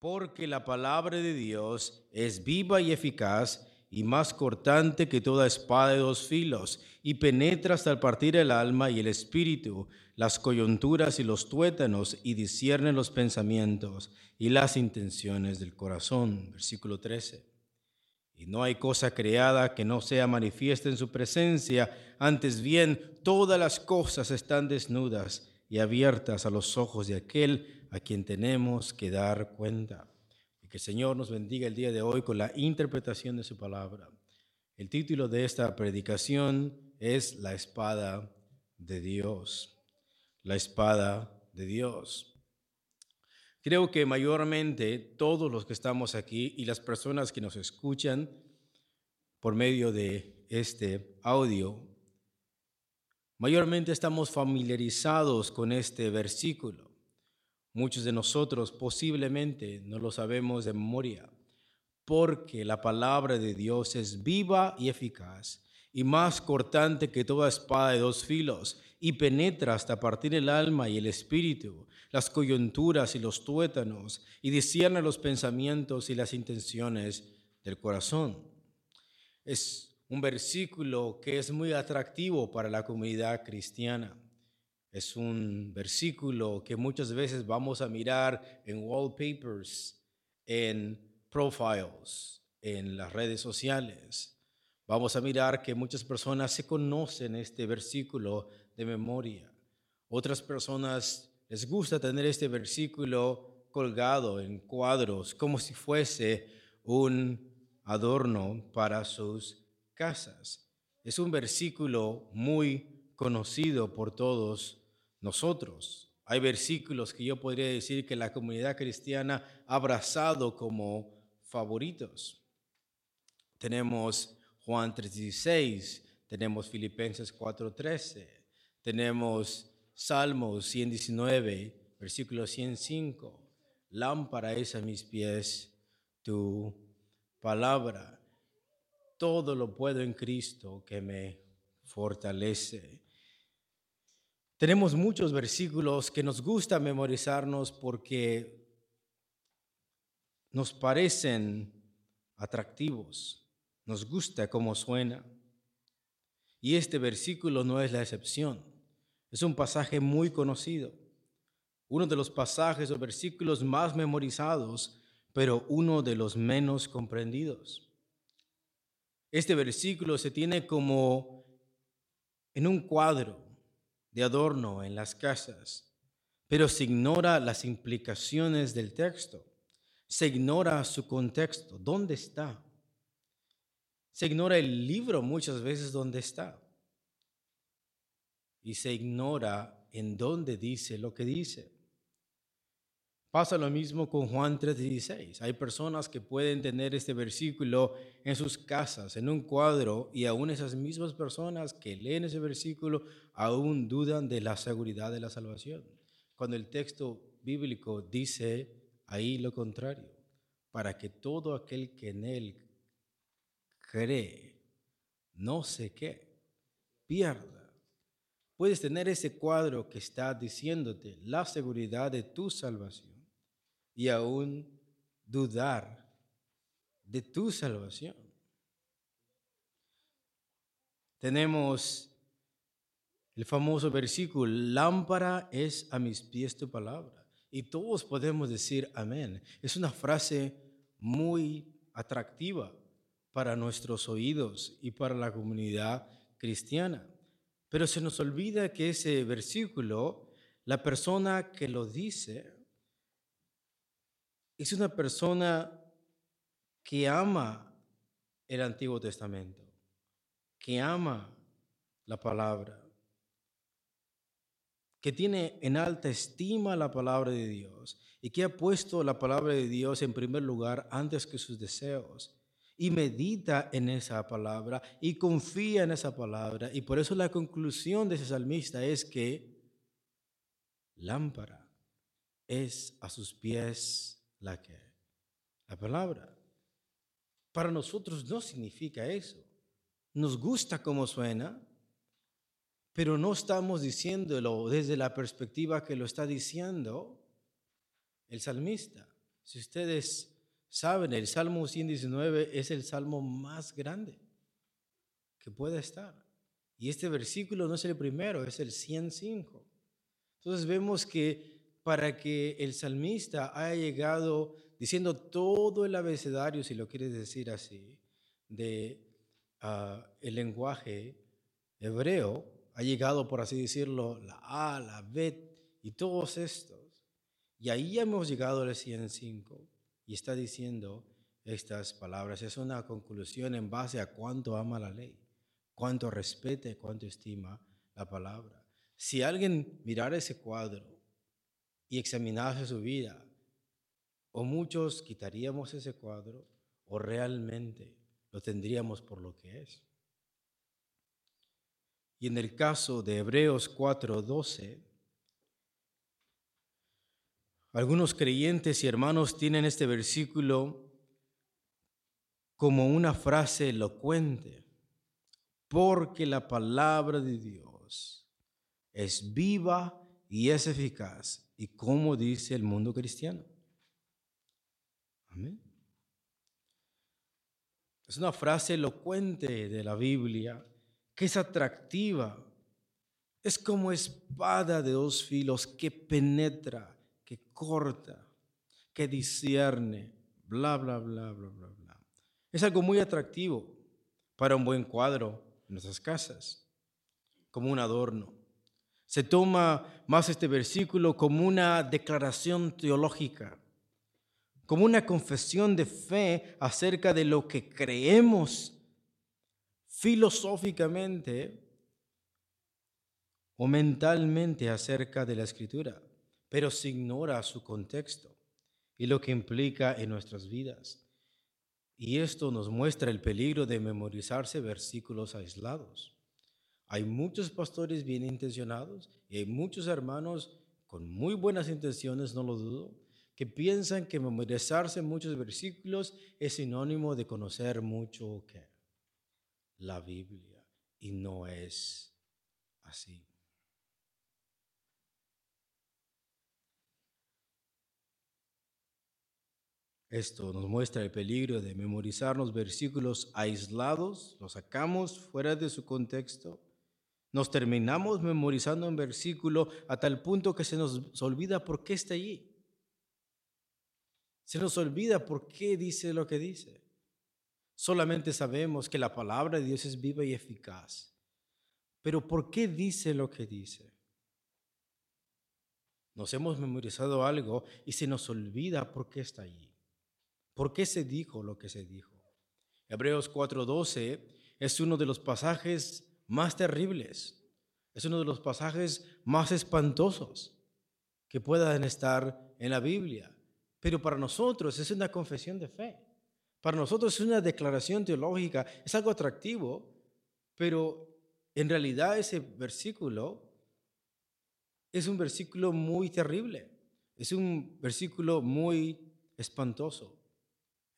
Porque la palabra de Dios es viva y eficaz y más cortante que toda espada de dos filos, y penetra hasta el partir el alma y el espíritu, las coyunturas y los tuétanos, y discierne los pensamientos y las intenciones del corazón. Versículo 13. Y no hay cosa creada que no sea manifiesta en su presencia, antes bien todas las cosas están desnudas y abiertas a los ojos de aquel a quien tenemos que dar cuenta. Y que el Señor nos bendiga el día de hoy con la interpretación de su palabra. El título de esta predicación es La espada de Dios. La espada de Dios. Creo que mayormente todos los que estamos aquí y las personas que nos escuchan por medio de este audio, mayormente estamos familiarizados con este versículo. Muchos de nosotros posiblemente no lo sabemos de memoria, porque la palabra de Dios es viva y eficaz y más cortante que toda espada de dos filos, y penetra hasta partir el alma y el espíritu, las coyunturas y los tuétanos, y discierne los pensamientos y las intenciones del corazón. Es un versículo que es muy atractivo para la comunidad cristiana. Es un versículo que muchas veces vamos a mirar en wallpapers, en profiles, en las redes sociales. Vamos a mirar que muchas personas se conocen este versículo de memoria. Otras personas les gusta tener este versículo colgado en cuadros como si fuese un adorno para sus casas. Es un versículo muy conocido por todos nosotros. Hay versículos que yo podría decir que la comunidad cristiana ha abrazado como favoritos. Tenemos Juan 3:16, tenemos Filipenses 4:13, tenemos Salmos 119, versículo 105. Lámpara es a mis pies tu palabra. Todo lo puedo en Cristo que me fortalece. Tenemos muchos versículos que nos gusta memorizarnos porque nos parecen atractivos, nos gusta cómo suena. Y este versículo no es la excepción. Es un pasaje muy conocido, uno de los pasajes o versículos más memorizados, pero uno de los menos comprendidos. Este versículo se tiene como en un cuadro de adorno en las casas, pero se ignora las implicaciones del texto, se ignora su contexto, ¿dónde está? Se ignora el libro muchas veces dónde está. Y se ignora en dónde dice lo que dice. Pasa lo mismo con Juan 3:16. Hay personas que pueden tener este versículo en sus casas, en un cuadro, y aún esas mismas personas que leen ese versículo aún dudan de la seguridad de la salvación. Cuando el texto bíblico dice ahí lo contrario, para que todo aquel que en él cree no sé qué, pierda. Puedes tener ese cuadro que está diciéndote la seguridad de tu salvación y aún dudar de tu salvación. Tenemos el famoso versículo, lámpara es a mis pies tu palabra. Y todos podemos decir amén. Es una frase muy atractiva para nuestros oídos y para la comunidad cristiana. Pero se nos olvida que ese versículo, la persona que lo dice, es una persona que ama el Antiguo Testamento, que ama la palabra, que tiene en alta estima la palabra de Dios y que ha puesto la palabra de Dios en primer lugar antes que sus deseos y medita en esa palabra y confía en esa palabra. Y por eso la conclusión de ese salmista es que lámpara es a sus pies la que, la palabra. para nosotros no significa eso. Nos gusta cómo suena, pero no estamos diciéndolo desde la perspectiva que lo está diciendo el salmista. Si ustedes saben, el Salmo 119 es el salmo más grande que puede estar. Y este versículo no es el primero, es el 105. Entonces vemos que para que el salmista haya llegado diciendo todo el abecedario, si lo quieres decir así, de ah, el lenguaje hebreo, ha llegado, por así decirlo, la A, la Bet y todos estos. Y ahí hemos llegado al 105 y está diciendo estas palabras. Es una conclusión en base a cuánto ama la ley, cuánto respete, cuánto estima la palabra. Si alguien mirara ese cuadro y examinase su vida, o muchos quitaríamos ese cuadro, o realmente lo tendríamos por lo que es. Y en el caso de Hebreos 4:12, algunos creyentes y hermanos tienen este versículo como una frase elocuente, porque la palabra de Dios es viva y es eficaz, y como dice el mundo cristiano. Amén. Es una frase elocuente de la Biblia que es atractiva. Es como espada de dos filos que penetra, que corta, que discierne, bla, bla, bla, bla, bla, bla. Es algo muy atractivo para un buen cuadro en nuestras casas, como un adorno. Se toma más este versículo como una declaración teológica, como una confesión de fe acerca de lo que creemos filosóficamente o mentalmente acerca de la escritura, pero se ignora su contexto y lo que implica en nuestras vidas. Y esto nos muestra el peligro de memorizarse versículos aislados. Hay muchos pastores bien intencionados y hay muchos hermanos con muy buenas intenciones, no lo dudo, que piensan que memorizarse muchos versículos es sinónimo de conocer mucho la Biblia y no es así. Esto nos muestra el peligro de memorizarnos versículos aislados, los sacamos fuera de su contexto, nos terminamos memorizando un versículo a tal punto que se nos olvida por qué está allí. Se nos olvida por qué dice lo que dice. Solamente sabemos que la palabra de Dios es viva y eficaz. Pero ¿por qué dice lo que dice? Nos hemos memorizado algo y se nos olvida por qué está allí. ¿Por qué se dijo lo que se dijo? Hebreos 4:12 es uno de los pasajes más terribles. Es uno de los pasajes más espantosos que puedan estar en la Biblia. Pero para nosotros es una confesión de fe. Para nosotros es una declaración teológica, es algo atractivo, pero en realidad ese versículo es un versículo muy terrible, es un versículo muy espantoso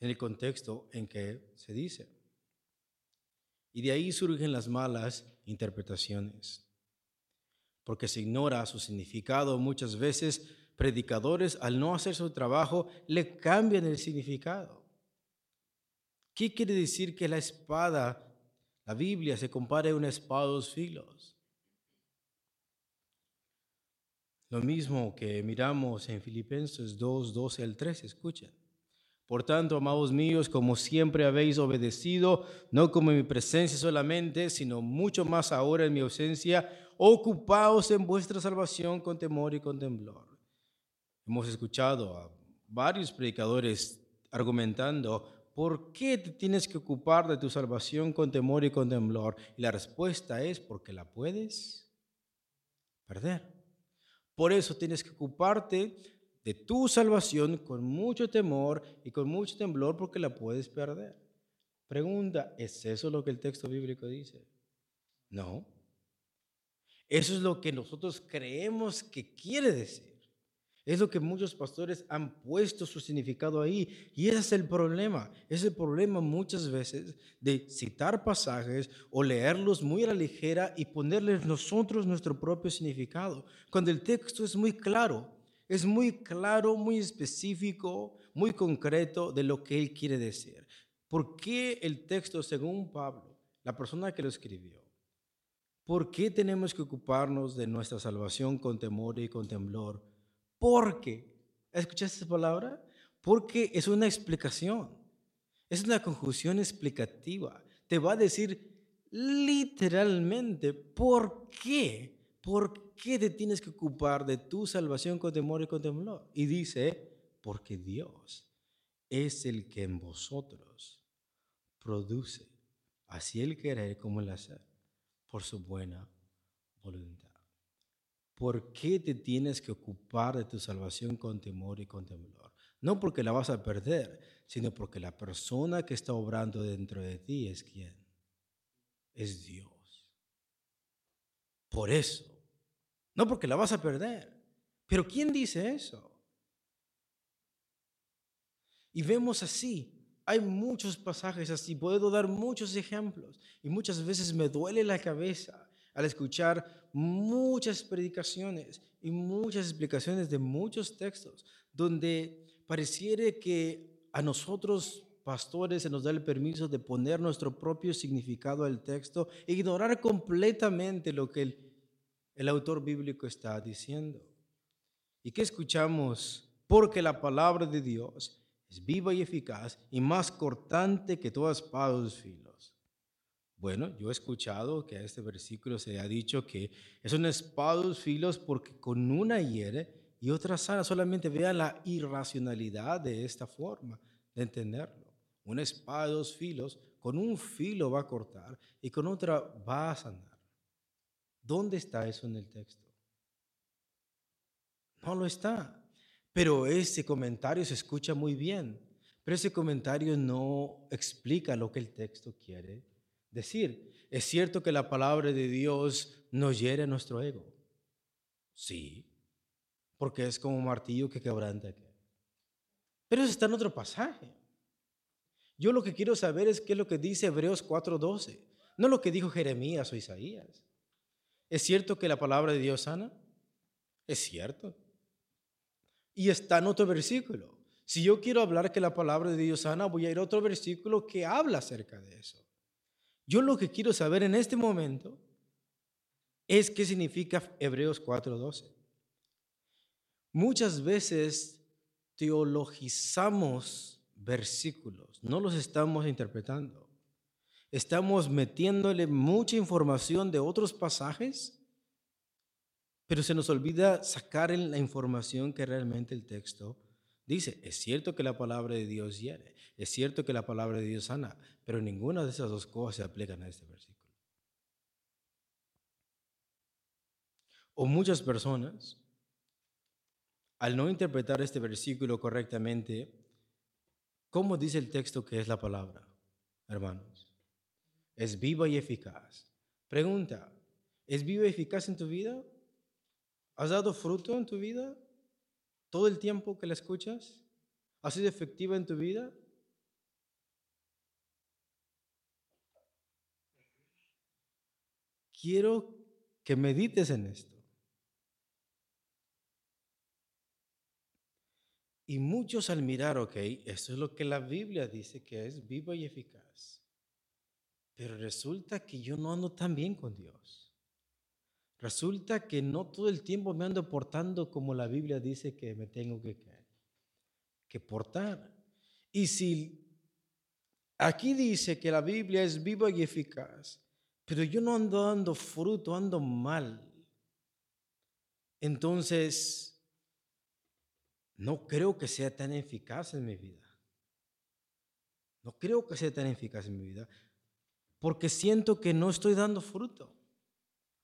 en el contexto en que se dice. Y de ahí surgen las malas interpretaciones, porque se ignora su significado muchas veces. Predicadores, al no hacer su trabajo, le cambian el significado. ¿Qué quiere decir que la espada, la Biblia, se compare a una espada de dos filos? Lo mismo que miramos en Filipenses 2, 12 al 13, escuchen. Por tanto, amados míos, como siempre habéis obedecido, no como en mi presencia solamente, sino mucho más ahora en mi ausencia, ocupaos en vuestra salvación con temor y con temblor. Hemos escuchado a varios predicadores argumentando ¿por qué te tienes que ocupar de tu salvación con temor y con temblor? Y la respuesta es porque la puedes perder. Por eso tienes que ocuparte de tu salvación con mucho temor y con mucho temblor porque la puedes perder. Pregunta, ¿es eso lo que el texto bíblico dice? No. Eso es lo que nosotros creemos que quiere decir. Es lo que muchos pastores han puesto su significado ahí. Y ese es el problema. Es el problema muchas veces de citar pasajes o leerlos muy a la ligera y ponerles nosotros nuestro propio significado. Cuando el texto es muy claro, es muy claro, muy específico, muy concreto de lo que él quiere decir. ¿Por qué el texto, según Pablo, la persona que lo escribió, por qué tenemos que ocuparnos de nuestra salvación con temor y con temblor? Porque, ¿escuchaste esa palabra? Porque es una explicación, es una conjunción explicativa. Te va a decir literalmente por qué, por qué te tienes que ocupar de tu salvación con temor y con temblor. Y dice, porque Dios es el que en vosotros produce así el querer como el hacer por su buena voluntad. ¿Por qué te tienes que ocupar de tu salvación con temor y con temblor? No porque la vas a perder, sino porque la persona que está obrando dentro de ti es quién? Es Dios. Por eso. No porque la vas a perder. Pero ¿quién dice eso? Y vemos así. Hay muchos pasajes así. Puedo dar muchos ejemplos. Y muchas veces me duele la cabeza al escuchar muchas predicaciones y muchas explicaciones de muchos textos, donde pareciera que a nosotros pastores se nos da el permiso de poner nuestro propio significado al texto e ignorar completamente lo que el, el autor bíblico está diciendo. ¿Y qué escuchamos? Porque la palabra de Dios es viva y eficaz y más cortante que todas espadas filos bueno, yo he escuchado que a este versículo se ha dicho que es un espada filos porque con una hiere y otra sana. Solamente vean la irracionalidad de esta forma de entenderlo. Una espada de dos filos, con un filo va a cortar y con otra va a sanar. ¿Dónde está eso en el texto? No lo está. Pero ese comentario se escucha muy bien. Pero ese comentario no explica lo que el texto quiere decir. Es cierto que la palabra de Dios nos hiere nuestro ego. Sí, porque es como un martillo que quebranta. Pero eso está en otro pasaje. Yo lo que quiero saber es qué es lo que dice Hebreos 4:12, no lo que dijo Jeremías o Isaías. ¿Es cierto que la palabra de Dios sana? Es cierto. Y está en otro versículo. Si yo quiero hablar que la palabra de Dios sana, voy a ir a otro versículo que habla acerca de eso. Yo lo que quiero saber en este momento es qué significa Hebreos 4:12. Muchas veces teologizamos versículos, no los estamos interpretando. Estamos metiéndole mucha información de otros pasajes, pero se nos olvida sacar la información que realmente el texto dice. Es cierto que la palabra de Dios hiere, es cierto que la palabra de Dios sana, pero ninguna de esas dos cosas se aplican a este versículo. O muchas personas, al no interpretar este versículo correctamente, ¿cómo dice el texto que es la palabra, hermanos? Es viva y eficaz. Pregunta, ¿es viva y eficaz en tu vida? ¿Has dado fruto en tu vida? ¿Todo el tiempo que la escuchas? ¿Ha sido efectiva en tu vida? quiero que medites en esto. Y muchos al mirar, ok, esto es lo que la Biblia dice que es vivo y eficaz. Pero resulta que yo no ando tan bien con Dios. Resulta que no todo el tiempo me ando portando como la Biblia dice que me tengo que, que portar. Y si aquí dice que la Biblia es viva y eficaz, pero yo no ando dando fruto, ando mal. Entonces, no creo que sea tan eficaz en mi vida. No creo que sea tan eficaz en mi vida, porque siento que no estoy dando fruto.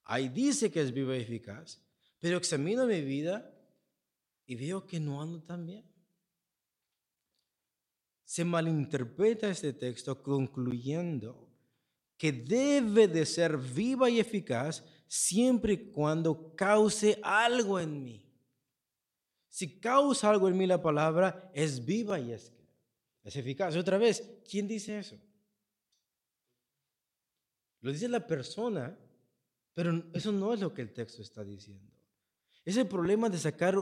Ahí dice que es viva y eficaz, pero examino mi vida y veo que no ando tan bien. Se malinterpreta este texto concluyendo que debe de ser viva y eficaz siempre y cuando cause algo en mí. Si causa algo en mí la palabra, es viva y es, es eficaz. Otra vez, ¿quién dice eso? Lo dice la persona, pero eso no es lo que el texto está diciendo. Es el problema de sacar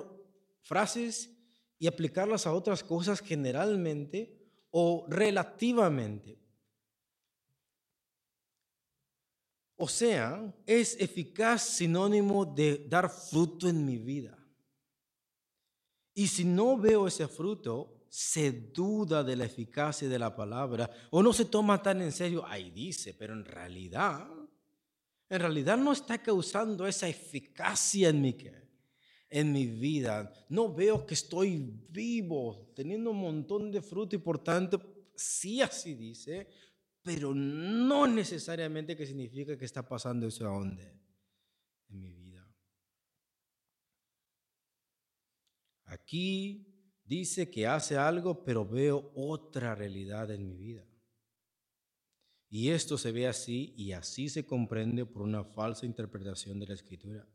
frases y aplicarlas a otras cosas generalmente o relativamente. O sea, es eficaz sinónimo de dar fruto en mi vida. Y si no veo ese fruto, se duda de la eficacia de la palabra o no se toma tan en serio, ahí dice, pero en realidad, en realidad no está causando esa eficacia en mi, en mi vida. No veo que estoy vivo, teniendo un montón de fruto y por tanto, sí así dice, pero no necesariamente que significa que está pasando eso a dónde en mi vida. Aquí dice que hace algo, pero veo otra realidad en mi vida. Y esto se ve así y así se comprende por una falsa interpretación de la escritura.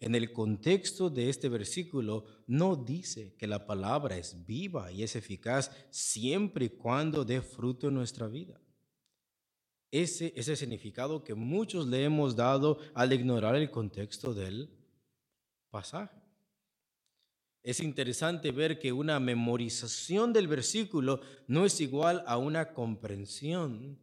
En el contexto de este versículo no dice que la palabra es viva y es eficaz siempre y cuando dé fruto en nuestra vida. Ese es el significado que muchos le hemos dado al ignorar el contexto del pasaje. Es interesante ver que una memorización del versículo no es igual a una comprensión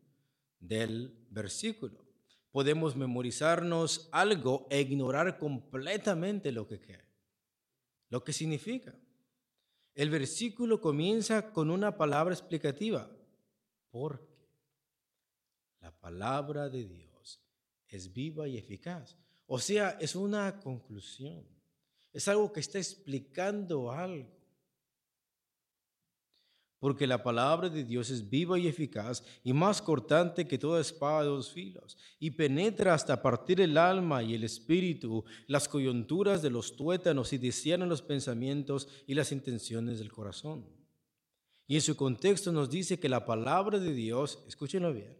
del versículo podemos memorizarnos algo e ignorar completamente lo que lo que significa. El versículo comienza con una palabra explicativa, porque la palabra de Dios es viva y eficaz. O sea, es una conclusión, es algo que está explicando algo porque la palabra de Dios es viva y eficaz y más cortante que toda espada de dos filos, y penetra hasta partir el alma y el espíritu, las coyunturas de los tuétanos y discierne los pensamientos y las intenciones del corazón. Y en su contexto nos dice que la palabra de Dios, escúchenlo bien,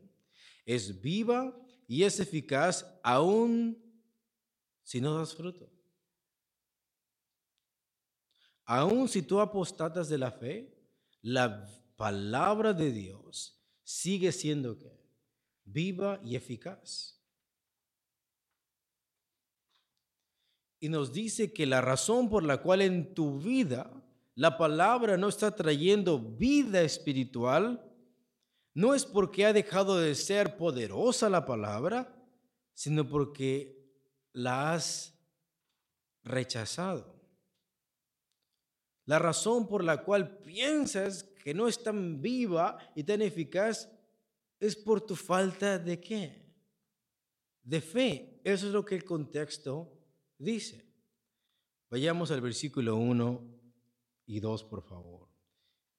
es viva y es eficaz aún si no das fruto. Aún si tú apostatas de la fe, la palabra de Dios sigue siendo viva y eficaz. Y nos dice que la razón por la cual en tu vida la palabra no está trayendo vida espiritual no es porque ha dejado de ser poderosa la palabra, sino porque la has rechazado. La razón por la cual piensas que no es tan viva y tan eficaz es por tu falta de qué? De fe. Eso es lo que el contexto dice. Vayamos al versículo 1 y 2, por favor.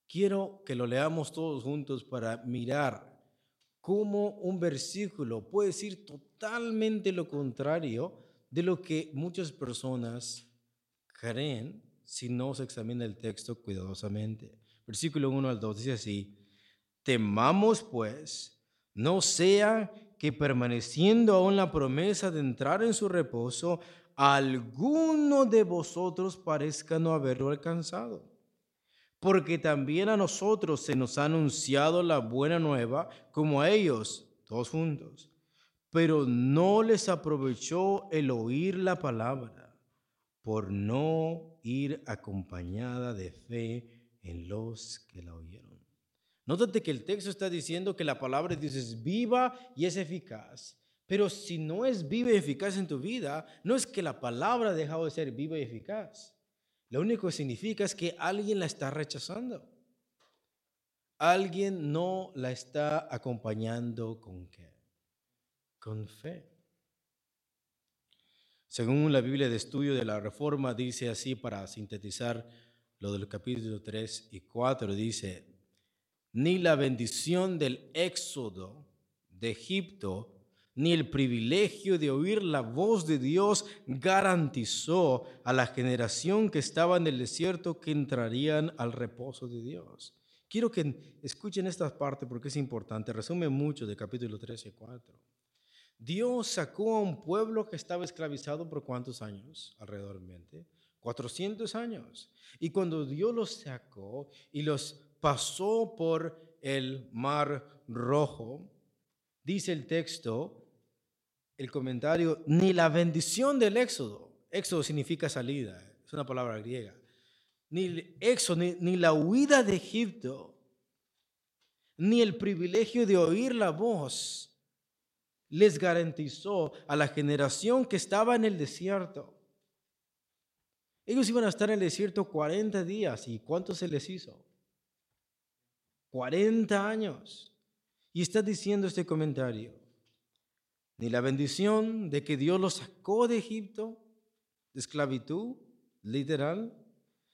Quiero que lo leamos todos juntos para mirar cómo un versículo puede decir totalmente lo contrario de lo que muchas personas creen si no se examina el texto cuidadosamente. Versículo 1 al 2 dice así, temamos pues, no sea que permaneciendo aún la promesa de entrar en su reposo, alguno de vosotros parezca no haberlo alcanzado. Porque también a nosotros se nos ha anunciado la buena nueva, como a ellos, todos juntos. Pero no les aprovechó el oír la palabra por no ir acompañada de fe en los que la oyeron. Nótate que el texto está diciendo que la palabra de Dios es viva y es eficaz. Pero si no es viva y eficaz en tu vida, no es que la palabra ha dejado de ser viva y eficaz. Lo único que significa es que alguien la está rechazando. Alguien no la está acompañando con qué? Con fe. Según la Biblia de Estudio de la Reforma, dice así para sintetizar lo del capítulo 3 y 4, dice, ni la bendición del éxodo de Egipto, ni el privilegio de oír la voz de Dios garantizó a la generación que estaba en el desierto que entrarían al reposo de Dios. Quiero que escuchen esta parte porque es importante, resume mucho del capítulo 3 y 4. Dios sacó a un pueblo que estaba esclavizado por cuántos años alrededormente? 400 años. Y cuando Dios los sacó y los pasó por el mar rojo, dice el texto, el comentario, ni la bendición del éxodo, éxodo significa salida, es una palabra griega, ni éxodo, ni la huida de Egipto, ni el privilegio de oír la voz les garantizó a la generación que estaba en el desierto. Ellos iban a estar en el desierto 40 días. ¿Y cuánto se les hizo? 40 años. Y está diciendo este comentario, ni la bendición de que Dios los sacó de Egipto, de esclavitud, literal,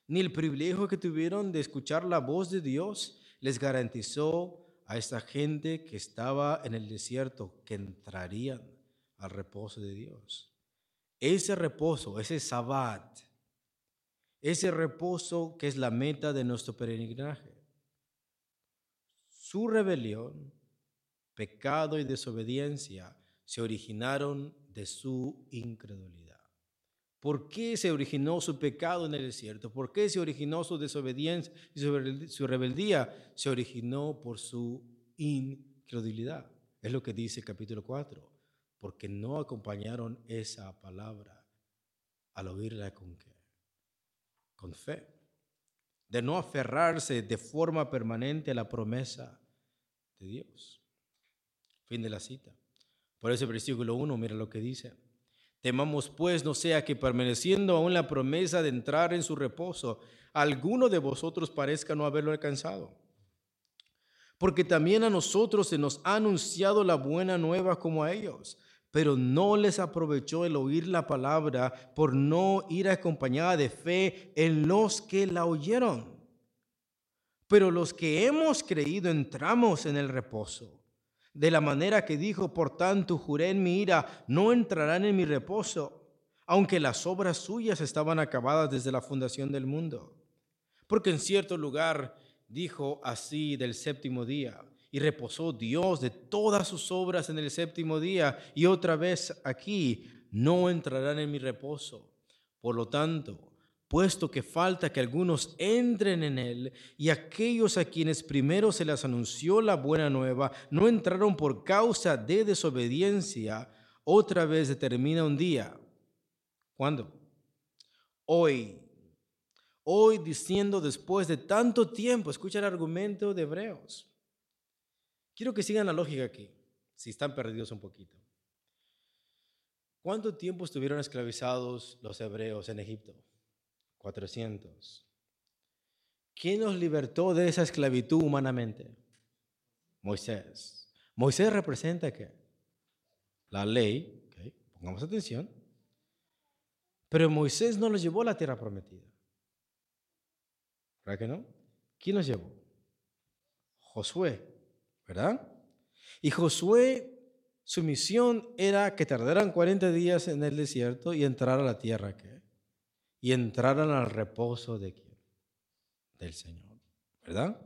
ni el privilegio que tuvieron de escuchar la voz de Dios les garantizó a esta gente que estaba en el desierto que entrarían al reposo de Dios. Ese reposo, ese sabbat, ese reposo que es la meta de nuestro peregrinaje. Su rebelión, pecado y desobediencia se originaron de su incredulidad. ¿Por qué se originó su pecado en el desierto? ¿Por qué se originó su desobediencia y su rebeldía? Se originó por su incredulidad. Es lo que dice el capítulo 4. Porque no acompañaron esa palabra al oírla con qué? Con fe. De no aferrarse de forma permanente a la promesa de Dios. Fin de la cita. Por eso el versículo 1, mira lo que dice. Temamos pues no sea que permaneciendo aún la promesa de entrar en su reposo, alguno de vosotros parezca no haberlo alcanzado. Porque también a nosotros se nos ha anunciado la buena nueva como a ellos, pero no les aprovechó el oír la palabra por no ir acompañada de fe en los que la oyeron. Pero los que hemos creído entramos en el reposo de la manera que dijo, por tanto juré en mi ira, no entrarán en mi reposo, aunque las obras suyas estaban acabadas desde la fundación del mundo. Porque en cierto lugar dijo así del séptimo día, y reposó Dios de todas sus obras en el séptimo día, y otra vez aquí, no entrarán en mi reposo. Por lo tanto, puesto que falta que algunos entren en él, y aquellos a quienes primero se les anunció la buena nueva no entraron por causa de desobediencia, otra vez determina un día. ¿Cuándo? Hoy. Hoy diciendo después de tanto tiempo, escucha el argumento de Hebreos. Quiero que sigan la lógica aquí, si están perdidos un poquito. ¿Cuánto tiempo estuvieron esclavizados los hebreos en Egipto? 400. ¿Quién nos libertó de esa esclavitud humanamente? Moisés. Moisés representa qué? La ley, pongamos atención. Pero Moisés no los llevó a la tierra prometida. ¿Verdad que no? ¿Quién los llevó? Josué, ¿verdad? Y Josué, su misión era que tardaran 40 días en el desierto y entrar a la tierra que y entraran al reposo de quién? Del Señor, ¿verdad?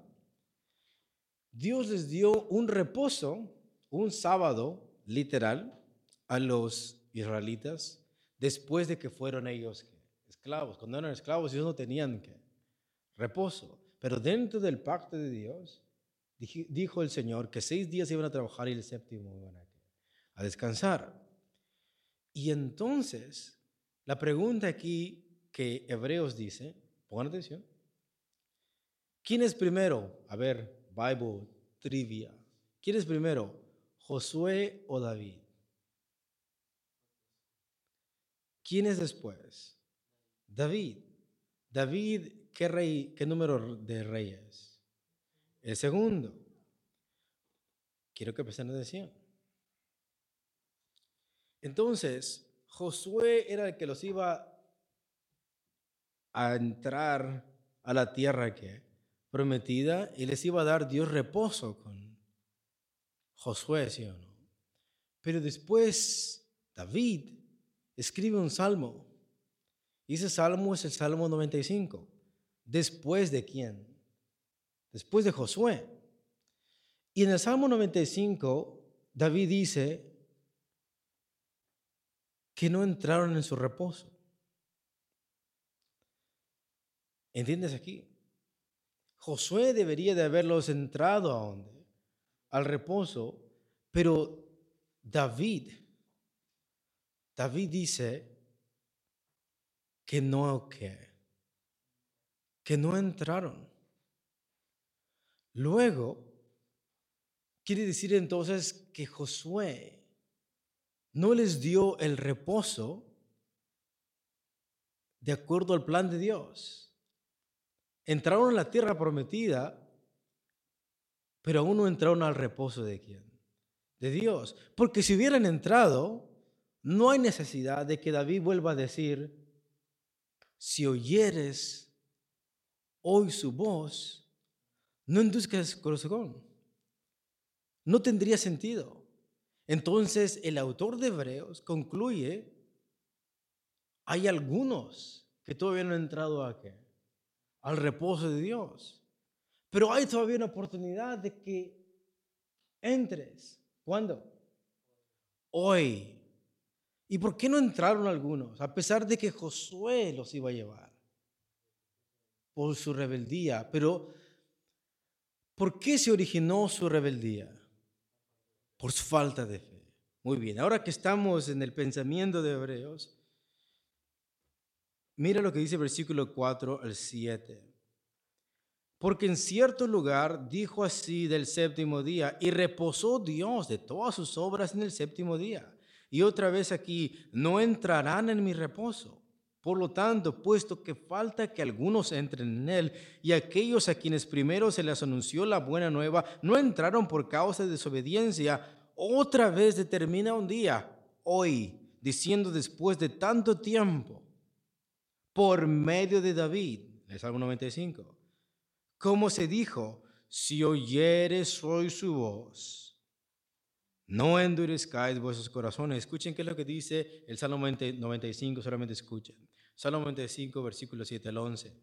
Dios les dio un reposo, un sábado literal, a los israelitas después de que fueron ellos esclavos. Cuando eran esclavos ellos no tenían que reposo. Pero dentro del pacto de Dios, dijo el Señor que seis días iban a trabajar y el séptimo iban a, a descansar. Y entonces, la pregunta aquí que Hebreos dice, pongan atención. ¿Quién es primero? A ver, Bible trivia. ¿Quién es primero? ¿Josué o David? ¿Quién es después? David. David, ¿qué rey, qué número de reyes? El segundo. Quiero que presten atención. Entonces, Josué era el que los iba a entrar a la tierra que prometida y les iba a dar Dios reposo con Josué, ¿sí o no? Pero después David escribe un salmo. Y ese salmo es el Salmo 95. ¿Después de quién? Después de Josué. Y en el Salmo 95, David dice que no entraron en su reposo. ¿Entiendes aquí? Josué debería de haberlos entrado a dónde? Al reposo, pero David, David dice que no, que, que no entraron. Luego, quiere decir entonces que Josué no les dio el reposo de acuerdo al plan de Dios. Entraron a la tierra prometida, pero aún no entraron al reposo de quién? De Dios. Porque si hubieran entrado, no hay necesidad de que David vuelva a decir, si oyeres hoy su voz, no induzcas corazón. No tendría sentido. Entonces el autor de Hebreos concluye hay algunos que todavía no han entrado a qué? Al reposo de Dios. Pero hay todavía una oportunidad de que entres. ¿Cuándo? Hoy. ¿Y por qué no entraron algunos? A pesar de que Josué los iba a llevar por su rebeldía. Pero, ¿por qué se originó su rebeldía? Por su falta de fe. Muy bien, ahora que estamos en el pensamiento de Hebreos, Mira lo que dice versículo 4 al 7. Porque en cierto lugar dijo así del séptimo día, y reposó Dios de todas sus obras en el séptimo día. Y otra vez aquí, no entrarán en mi reposo. Por lo tanto, puesto que falta que algunos entren en él, y aquellos a quienes primero se les anunció la buena nueva no entraron por causa de desobediencia, otra vez determina un día, hoy, diciendo después de tanto tiempo, por medio de David, el Salmo 95. Como se dijo, si oyeres hoy su voz, no endurezcáis vuestros corazones. Escuchen qué es lo que dice el Salmo 95, solamente escuchen. Salmo 95, versículo 7 al 11.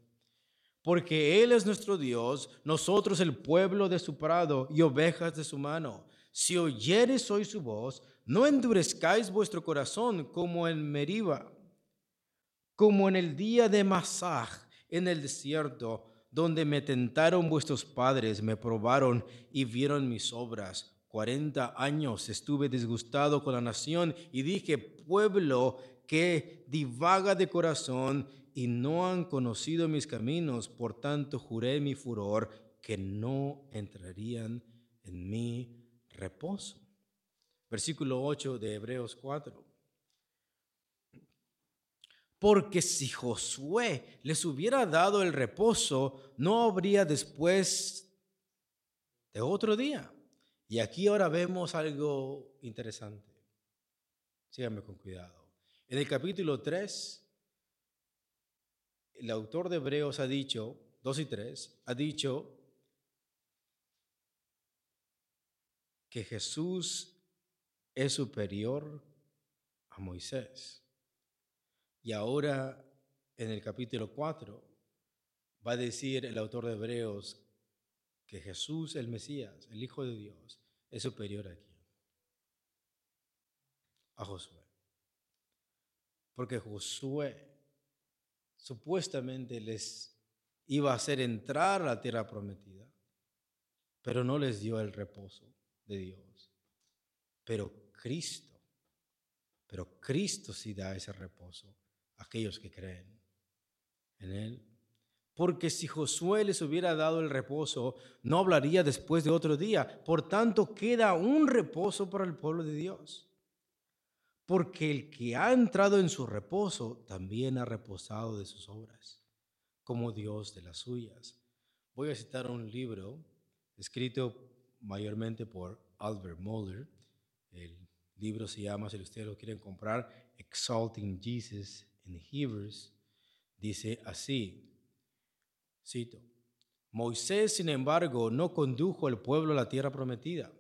Porque Él es nuestro Dios, nosotros el pueblo de su prado y ovejas de su mano. Si oyeres hoy su voz, no endurezcáis vuestro corazón como en Meriba como en el día de Masaj en el desierto, donde me tentaron vuestros padres, me probaron y vieron mis obras. Cuarenta años estuve disgustado con la nación y dije, pueblo que divaga de corazón y no han conocido mis caminos, por tanto juré mi furor que no entrarían en mi reposo. Versículo 8 de Hebreos 4. Porque si Josué les hubiera dado el reposo, no habría después de otro día. Y aquí ahora vemos algo interesante. Síganme con cuidado. En el capítulo 3, el autor de Hebreos ha dicho, 2 y 3, ha dicho que Jesús es superior a Moisés. Y ahora en el capítulo 4 va a decir el autor de Hebreos que Jesús, el Mesías, el Hijo de Dios, es superior a quién? A Josué. Porque Josué supuestamente les iba a hacer entrar a la tierra prometida, pero no les dio el reposo de Dios. Pero Cristo, pero Cristo sí da ese reposo aquellos que creen en Él. Porque si Josué les hubiera dado el reposo, no hablaría después de otro día. Por tanto, queda un reposo para el pueblo de Dios. Porque el que ha entrado en su reposo también ha reposado de sus obras, como Dios de las suyas. Voy a citar un libro escrito mayormente por Albert Moller. El libro se llama, si ustedes lo quieren comprar, Exalting Jesus en Hebrews dice así, cito, Moisés, sin embargo, no condujo al pueblo a la tierra prometida.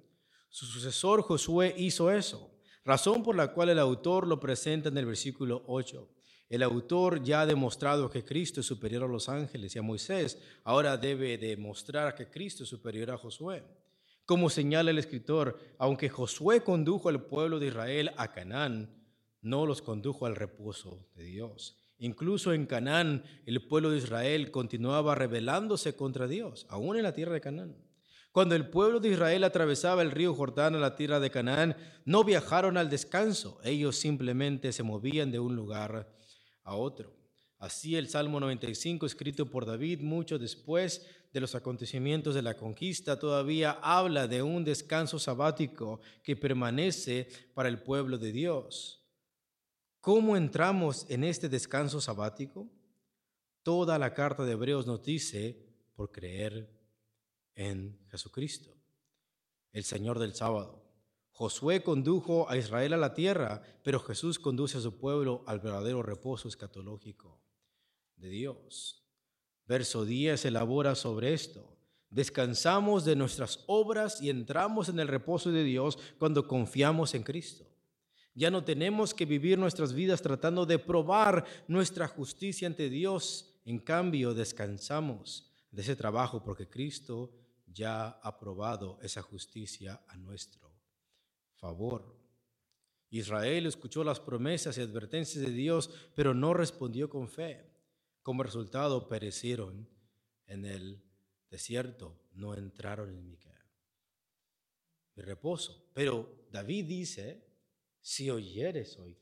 Su sucesor Josué hizo eso, razón por la cual el autor lo presenta en el versículo 8. El autor ya ha demostrado que Cristo es superior a los ángeles y a Moisés, ahora debe demostrar que Cristo es superior a Josué. Como señala el escritor, aunque Josué condujo al pueblo de Israel a Canaán, no los condujo al reposo de Dios. Incluso en Canaán, el pueblo de Israel continuaba rebelándose contra Dios, aún en la tierra de Canaán. Cuando el pueblo de Israel atravesaba el río Jordán a la tierra de Canaán, no viajaron al descanso, ellos simplemente se movían de un lugar a otro. Así el Salmo 95, escrito por David mucho después de los acontecimientos de la conquista, todavía habla de un descanso sabático que permanece para el pueblo de Dios. ¿Cómo entramos en este descanso sabático? Toda la carta de Hebreos nos dice por creer en Jesucristo, el Señor del sábado. Josué condujo a Israel a la tierra, pero Jesús conduce a su pueblo al verdadero reposo escatológico de Dios. Verso 10 elabora sobre esto. Descansamos de nuestras obras y entramos en el reposo de Dios cuando confiamos en Cristo. Ya no tenemos que vivir nuestras vidas tratando de probar nuestra justicia ante Dios. En cambio, descansamos de ese trabajo porque Cristo ya ha probado esa justicia a nuestro favor. Israel escuchó las promesas y advertencias de Dios, pero no respondió con fe. Como resultado, perecieron en el desierto, no entraron en mi, reposo. Pero David dice, si oyeres hoy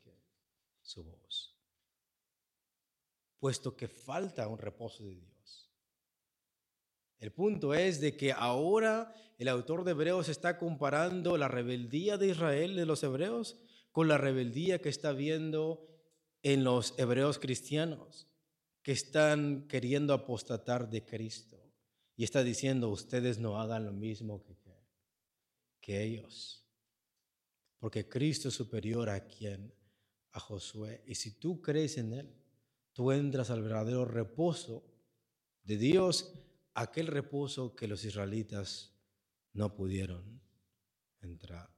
su voz, puesto que falta un reposo de Dios. El punto es de que ahora el autor de Hebreos está comparando la rebeldía de Israel, de los hebreos, con la rebeldía que está viendo en los hebreos cristianos que están queriendo apostatar de Cristo. Y está diciendo, ustedes no hagan lo mismo que, que ellos. Porque Cristo es superior a quien, a Josué. Y si tú crees en Él, tú entras al verdadero reposo de Dios, aquel reposo que los israelitas no pudieron entrar.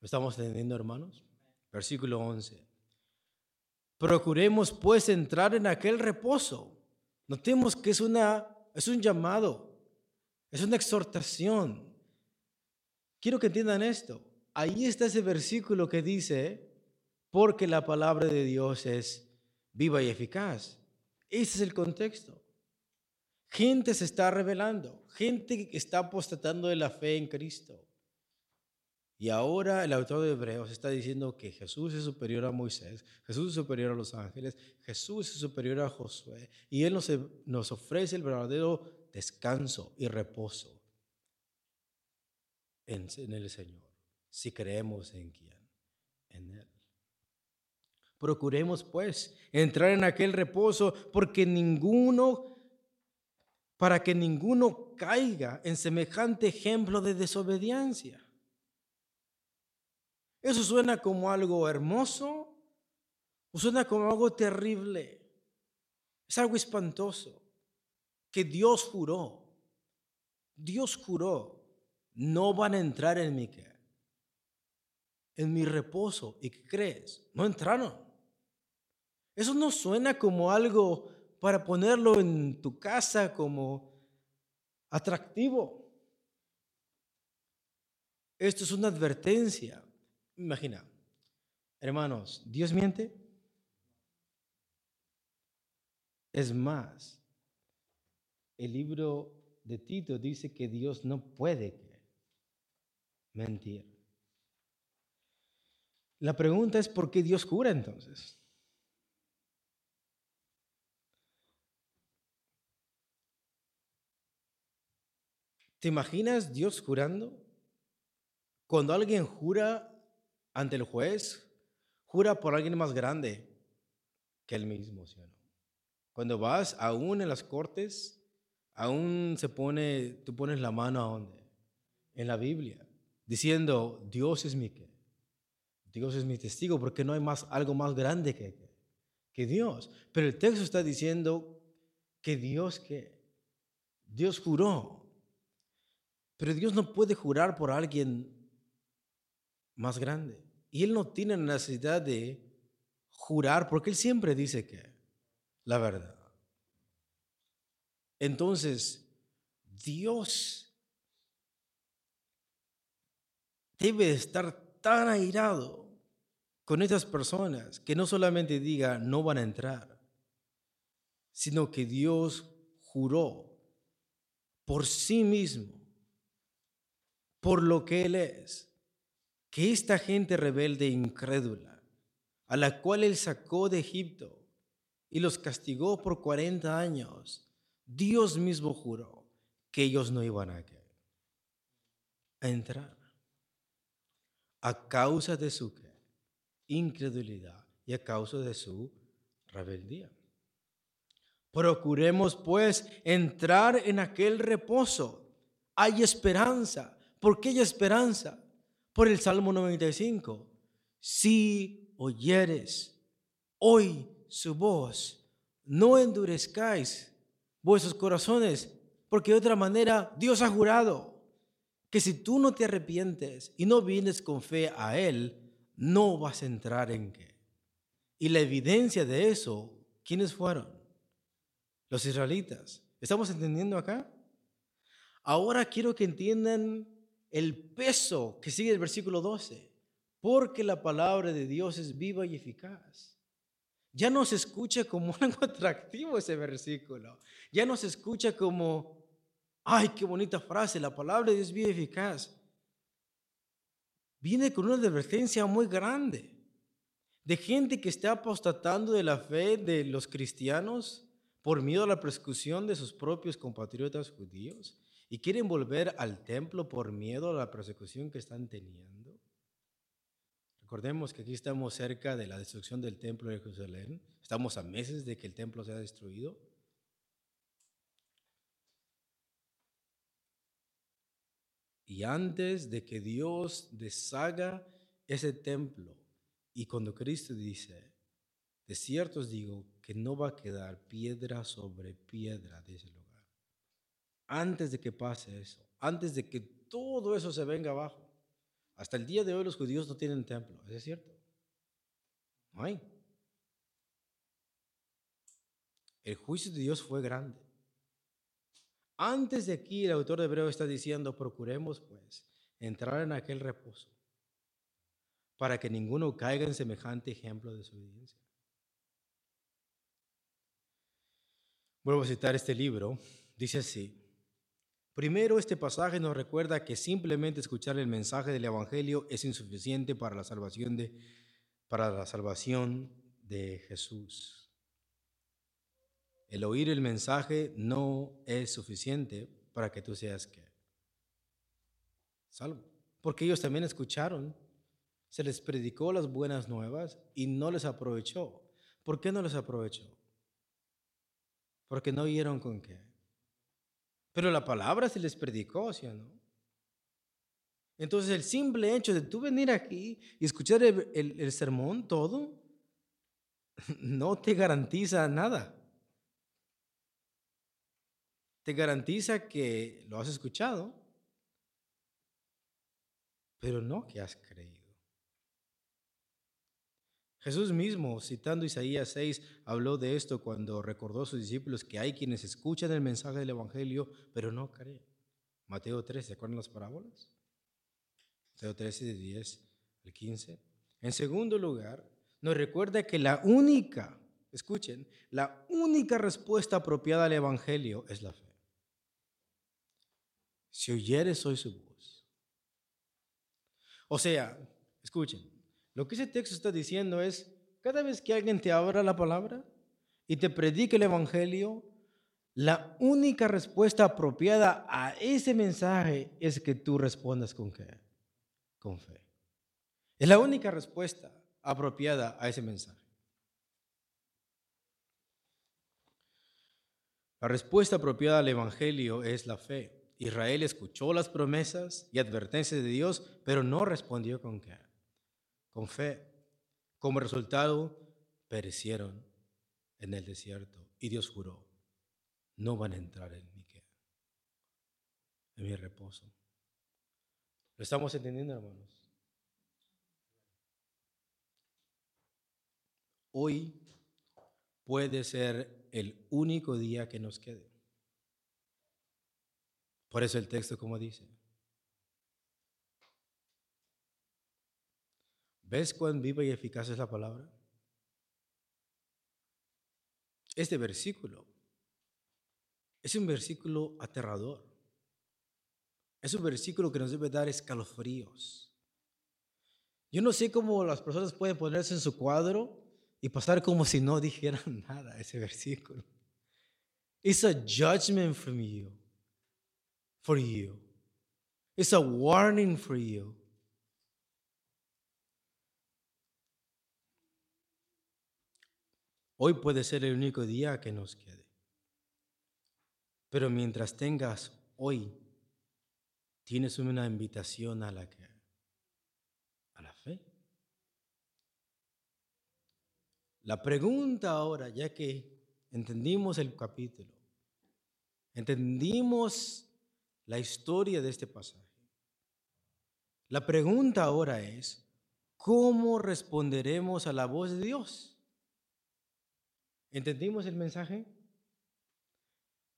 ¿Lo estamos entendiendo, hermanos? Versículo 11. Procuremos pues entrar en aquel reposo. Notemos que es, una, es un llamado, es una exhortación. Quiero que entiendan esto. Ahí está ese versículo que dice, porque la palabra de Dios es viva y eficaz. Ese es el contexto. Gente se está revelando, gente que está apostatando de la fe en Cristo. Y ahora el autor de Hebreos está diciendo que Jesús es superior a Moisés, Jesús es superior a los ángeles, Jesús es superior a Josué, y Él nos, ofrece el verdadero descanso y reposo en el Señor, si creemos en quién, en Él. Procuremos pues entrar en aquel reposo porque ninguno, para que ninguno caiga en semejante ejemplo de desobediencia. ¿Eso suena como algo hermoso o suena como algo terrible? Es algo espantoso que Dios juró. Dios juró, no van a entrar en mi en mi reposo. ¿Y qué crees? No entraron. Eso no suena como algo para ponerlo en tu casa como atractivo. Esto es una advertencia. Imagina, hermanos, ¿Dios miente? Es más, el libro de Tito dice que Dios no puede mentir. La pregunta es ¿por qué Dios jura entonces? ¿Te imaginas Dios jurando? Cuando alguien jura ante el juez, jura por alguien más grande que él mismo, ¿sí o no? Cuando vas aún en las cortes, aún se pone, tú pones la mano a dónde? En la Biblia, diciendo, Dios es mi qué? Dios es mi testigo, porque no hay más, algo más grande que, que Dios. Pero el texto está diciendo que Dios que Dios juró. Pero Dios no puede jurar por alguien más grande. Y él no tiene necesidad de jurar porque él siempre dice que la verdad. Entonces, Dios debe estar tan airado con estas personas que no solamente diga no van a entrar, sino que Dios juró por sí mismo, por lo que Él es, que esta gente rebelde e incrédula, a la cual Él sacó de Egipto y los castigó por 40 años, Dios mismo juró que ellos no iban a, a entrar a causa de su incredulidad y a causa de su rebeldía. Procuremos pues entrar en aquel reposo. Hay esperanza. ¿Por qué hay esperanza? Por el Salmo 95. Si oyeres hoy su voz, no endurezcáis vuestros corazones, porque de otra manera Dios ha jurado que si tú no te arrepientes y no vienes con fe a Él, no vas a entrar en qué. Y la evidencia de eso, ¿quiénes fueron? Los israelitas. ¿Estamos entendiendo acá? Ahora quiero que entiendan el peso que sigue el versículo 12, porque la palabra de Dios es viva y eficaz. Ya no se escucha como algo atractivo ese versículo. Ya no se escucha como, ay, qué bonita frase, la palabra de Dios es viva y eficaz viene con una advertencia muy grande de gente que está apostatando de la fe de los cristianos por miedo a la persecución de sus propios compatriotas judíos y quieren volver al templo por miedo a la persecución que están teniendo. Recordemos que aquí estamos cerca de la destrucción del templo de Jerusalén, estamos a meses de que el templo sea destruido. Y antes de que Dios deshaga ese templo, y cuando Cristo dice, de cierto os digo que no va a quedar piedra sobre piedra de ese lugar. Antes de que pase eso, antes de que todo eso se venga abajo. Hasta el día de hoy los judíos no tienen templo, ¿es cierto? No hay. El juicio de Dios fue grande. Antes de aquí, el autor de Hebreo está diciendo, procuremos pues entrar en aquel reposo para que ninguno caiga en semejante ejemplo de desobediencia. Vuelvo a citar este libro. Dice así. Primero, este pasaje nos recuerda que simplemente escuchar el mensaje del Evangelio es insuficiente para la salvación de, para la salvación de Jesús. El oír el mensaje no es suficiente para que tú seas que salvo. Porque ellos también escucharon, se les predicó las buenas nuevas y no les aprovechó. ¿Por qué no les aprovechó? Porque no oyeron con qué. Pero la palabra se les predicó, ¿sí o no? Entonces el simple hecho de tú venir aquí y escuchar el sermón todo, no te garantiza nada te garantiza que lo has escuchado, pero no que has creído. Jesús mismo, citando Isaías 6, habló de esto cuando recordó a sus discípulos que hay quienes escuchan el mensaje del Evangelio, pero no creen. Mateo 13, ¿se acuerdan las parábolas? Mateo 13, de 10 al 15. En segundo lugar, nos recuerda que la única, escuchen, la única respuesta apropiada al Evangelio es la fe. Si oyeres hoy su voz. O sea, escuchen, lo que ese texto está diciendo es, cada vez que alguien te abra la palabra y te predique el Evangelio, la única respuesta apropiada a ese mensaje es que tú respondas con qué? Con fe. Es la única respuesta apropiada a ese mensaje. La respuesta apropiada al Evangelio es la fe. Israel escuchó las promesas y advertencias de Dios, pero no respondió con qué? Con fe. Como resultado, perecieron en el desierto y Dios juró, no van a entrar en mi, en mi reposo. ¿Lo estamos entendiendo, hermanos? Hoy puede ser el único día que nos quede. Por eso el texto como dice. ¿Ves cuán viva y eficaz es la palabra? este versículo es un versículo aterrador. Es un versículo que nos debe dar escalofríos. Yo no sé cómo las personas pueden ponerse en su cuadro y pasar como si no dijeran nada ese versículo. It's a judgment from you, for you. It's a warning for you. Hoy puede ser el único día que nos quede. Pero mientras tengas hoy, tienes una invitación a la que a la fe. La pregunta ahora, ya que entendimos el capítulo, entendimos la historia de este pasaje. La pregunta ahora es, ¿cómo responderemos a la voz de Dios? ¿Entendimos el mensaje?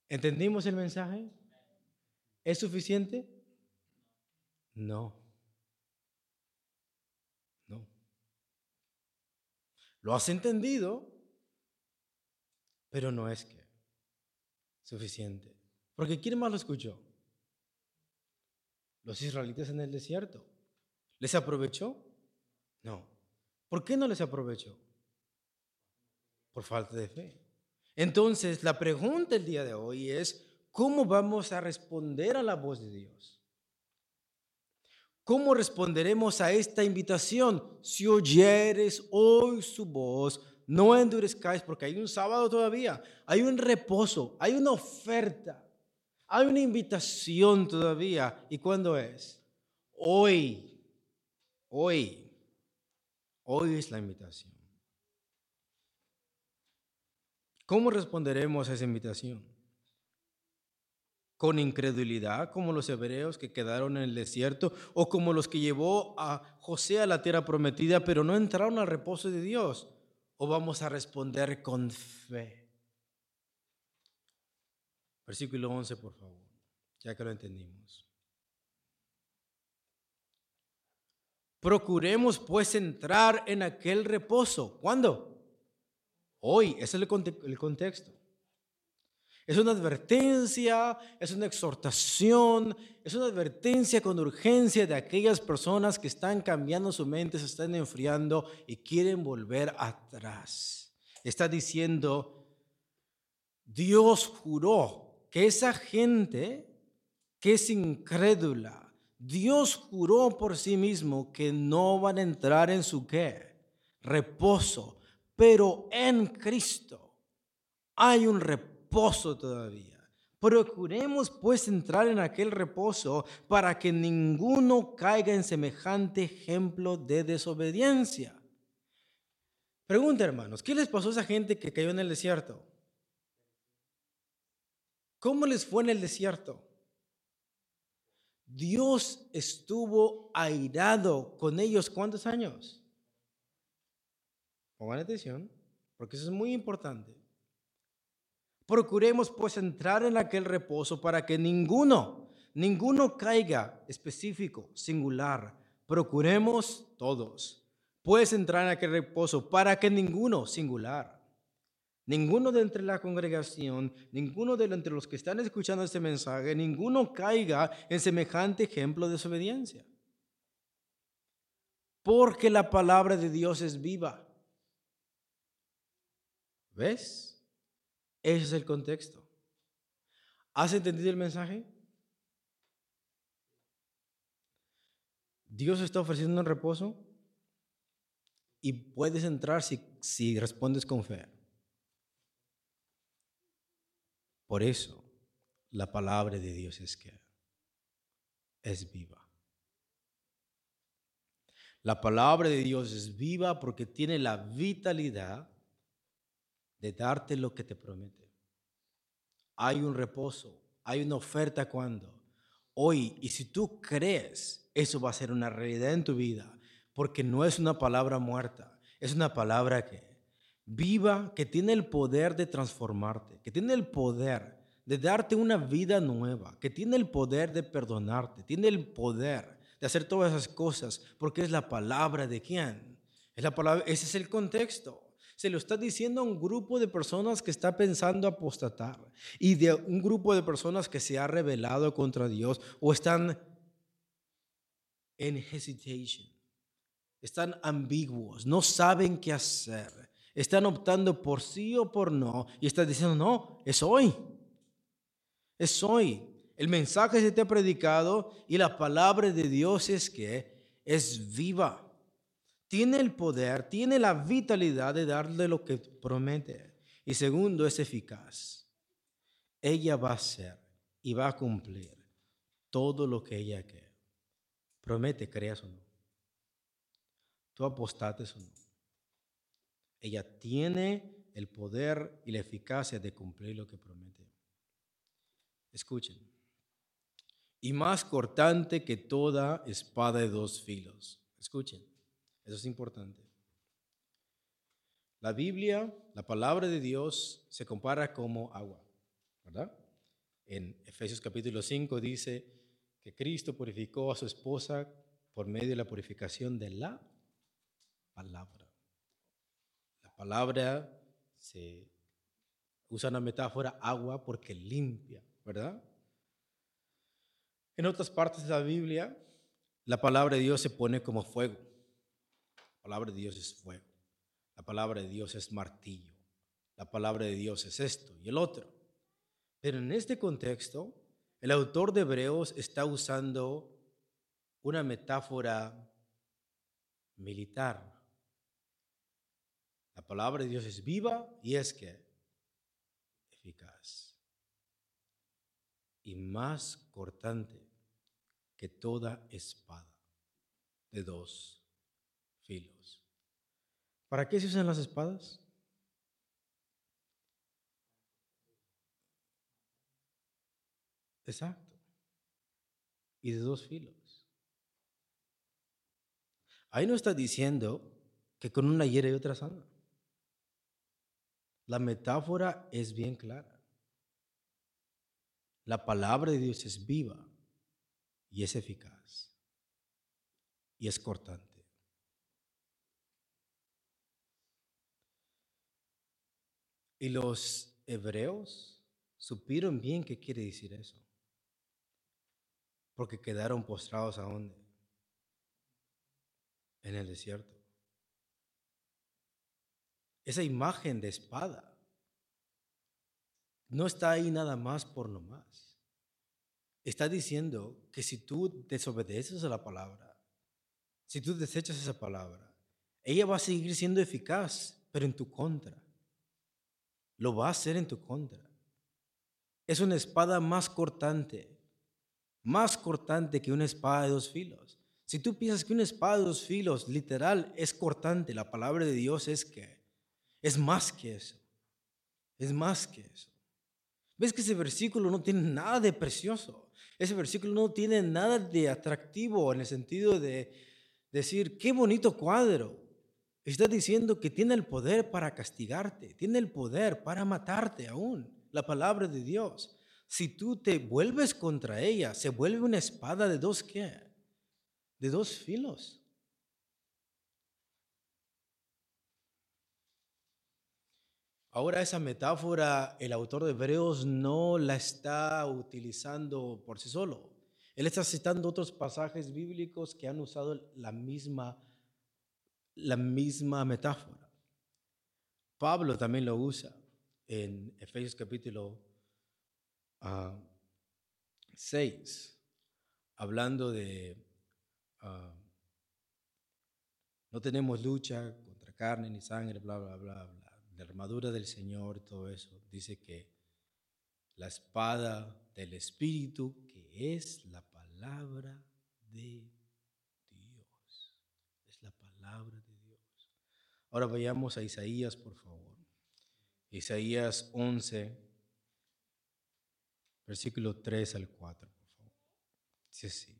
¿Entendimos el mensaje? ¿Es suficiente? No. No. Lo has entendido, pero no es que suficiente. Porque ¿quién más lo escuchó? Los israelitas en el desierto. ¿Les aprovechó? No. ¿Por qué no les aprovechó? por falta de fe. Entonces, la pregunta el día de hoy es, ¿cómo vamos a responder a la voz de Dios? ¿Cómo responderemos a esta invitación? Si oyeres hoy su voz, no endurezcáis, porque hay un sábado todavía, hay un reposo, hay una oferta, hay una invitación todavía. ¿Y cuándo es? Hoy, hoy, hoy es la invitación. ¿Cómo responderemos a esa invitación? ¿Con incredulidad, como los hebreos que quedaron en el desierto, o como los que llevó a José a la tierra prometida, pero no entraron al reposo de Dios? ¿O vamos a responder con fe? Versículo 11, por favor, ya que lo entendimos. Procuremos pues entrar en aquel reposo. ¿Cuándo? Hoy, ese es el contexto. Es una advertencia, es una exhortación, es una advertencia con urgencia de aquellas personas que están cambiando su mente, se están enfriando y quieren volver atrás. Está diciendo, Dios juró que esa gente que es incrédula, Dios juró por sí mismo que no van a entrar en su qué? Reposo pero en Cristo hay un reposo todavía. Procuremos pues entrar en aquel reposo para que ninguno caiga en semejante ejemplo de desobediencia. Pregunta, hermanos, ¿qué les pasó a esa gente que cayó en el desierto? ¿Cómo les fue en el desierto? Dios estuvo airado con ellos cuántos años? Pongan atención, porque eso es muy importante. Procuremos pues entrar en aquel reposo para que ninguno, ninguno caiga específico, singular. Procuremos todos. Puedes entrar en aquel reposo para que ninguno, singular, ninguno de entre la congregación, ninguno de entre los que están escuchando este mensaje, ninguno caiga en semejante ejemplo de desobediencia. Porque la palabra de Dios es viva ¿Ves? Ese es el contexto. ¿Has entendido el mensaje? Dios está ofreciendo un reposo y puedes entrar si, si respondes con fe. Por eso la palabra de Dios es que es viva. La palabra de Dios es viva porque tiene la vitalidad de darte lo que te promete. Hay un reposo, hay una oferta cuando. Hoy, y si tú crees, eso va a ser una realidad en tu vida, porque no es una palabra muerta, es una palabra que viva, que tiene el poder de transformarte, que tiene el poder de darte una vida nueva, que tiene el poder de perdonarte, tiene el poder de hacer todas esas cosas, porque es la palabra de quién. Es la palabra, ese es el contexto. Se lo está diciendo a un grupo de personas que está pensando apostatar y de un grupo de personas que se ha rebelado contra Dios o están en hesitation, están ambiguos, no saben qué hacer, están optando por sí o por no y están diciendo, no, es hoy, es hoy. El mensaje se te ha predicado y la palabra de Dios es que es viva tiene el poder, tiene la vitalidad de darle lo que promete. Y segundo, es eficaz. Ella va a hacer y va a cumplir todo lo que ella quiere. Promete, creas o no. Tú apostates o no. Ella tiene el poder y la eficacia de cumplir lo que promete. Escuchen. Y más cortante que toda espada de dos filos. Escuchen eso es importante. La Biblia, la palabra de Dios, se compara como agua, ¿verdad? En Efesios capítulo 5 dice que Cristo purificó a su esposa por medio de la purificación de la palabra. La palabra se usa una metáfora agua porque limpia, ¿verdad? En otras partes de la Biblia, la palabra de Dios se pone como fuego. La palabra de Dios es fuego. La palabra de Dios es martillo. La palabra de Dios es esto y el otro. Pero en este contexto, el autor de Hebreos está usando una metáfora militar. La palabra de Dios es viva y es que eficaz y más cortante que toda espada de dos filos. ¿Para qué se usan las espadas? Exacto. Y de dos filos. Ahí no está diciendo que con una hiera y otra sana. La metáfora es bien clara. La palabra de Dios es viva y es eficaz y es cortante. Y los hebreos supieron bien qué quiere decir eso. Porque quedaron postrados a dónde? En el desierto. Esa imagen de espada no está ahí nada más por lo más. Está diciendo que si tú desobedeces a la palabra, si tú desechas esa palabra, ella va a seguir siendo eficaz, pero en tu contra lo va a hacer en tu contra. Es una espada más cortante, más cortante que una espada de dos filos. Si tú piensas que una espada de dos filos literal es cortante, la palabra de Dios es que es más que eso. Es más que eso. ¿Ves que ese versículo no tiene nada de precioso? Ese versículo no tiene nada de atractivo en el sentido de decir, qué bonito cuadro, Está diciendo que tiene el poder para castigarte, tiene el poder para matarte aún. La palabra de Dios. Si tú te vuelves contra ella, se vuelve una espada de dos qué? De dos filos. Ahora esa metáfora el autor de Hebreos no la está utilizando por sí solo. Él está citando otros pasajes bíblicos que han usado la misma la misma metáfora. Pablo también lo usa en Efesios capítulo 6, ah, hablando de ah, no tenemos lucha contra carne ni sangre, bla, bla, bla, bla. La armadura del Señor, todo eso. Dice que la espada del Espíritu, que es la palabra de Dios. Es la palabra de Ahora vayamos a Isaías, por favor. Isaías 11, versículo 3 al 4, por favor. Dice así.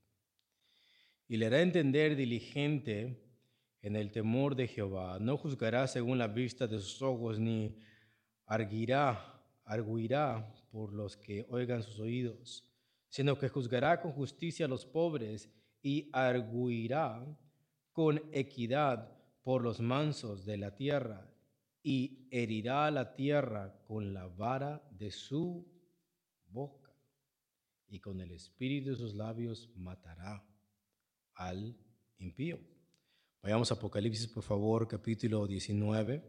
Y le hará entender diligente en el temor de Jehová. No juzgará según la vista de sus ojos, ni arguirá, arguirá por los que oigan sus oídos, sino que juzgará con justicia a los pobres y arguirá con equidad por los mansos de la tierra y herirá la tierra con la vara de su boca y con el espíritu de sus labios matará al impío. Vayamos a Apocalipsis, por favor, capítulo 19.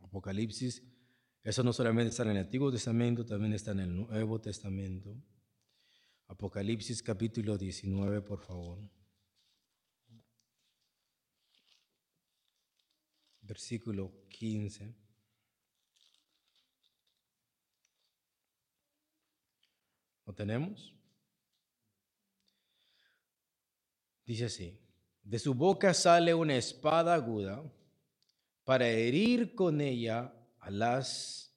Apocalipsis, eso no solamente está en el Antiguo Testamento, también está en el Nuevo Testamento. Apocalipsis capítulo 19, por favor. Versículo 15. ¿Lo tenemos? Dice así, de su boca sale una espada aguda para herir con ella a las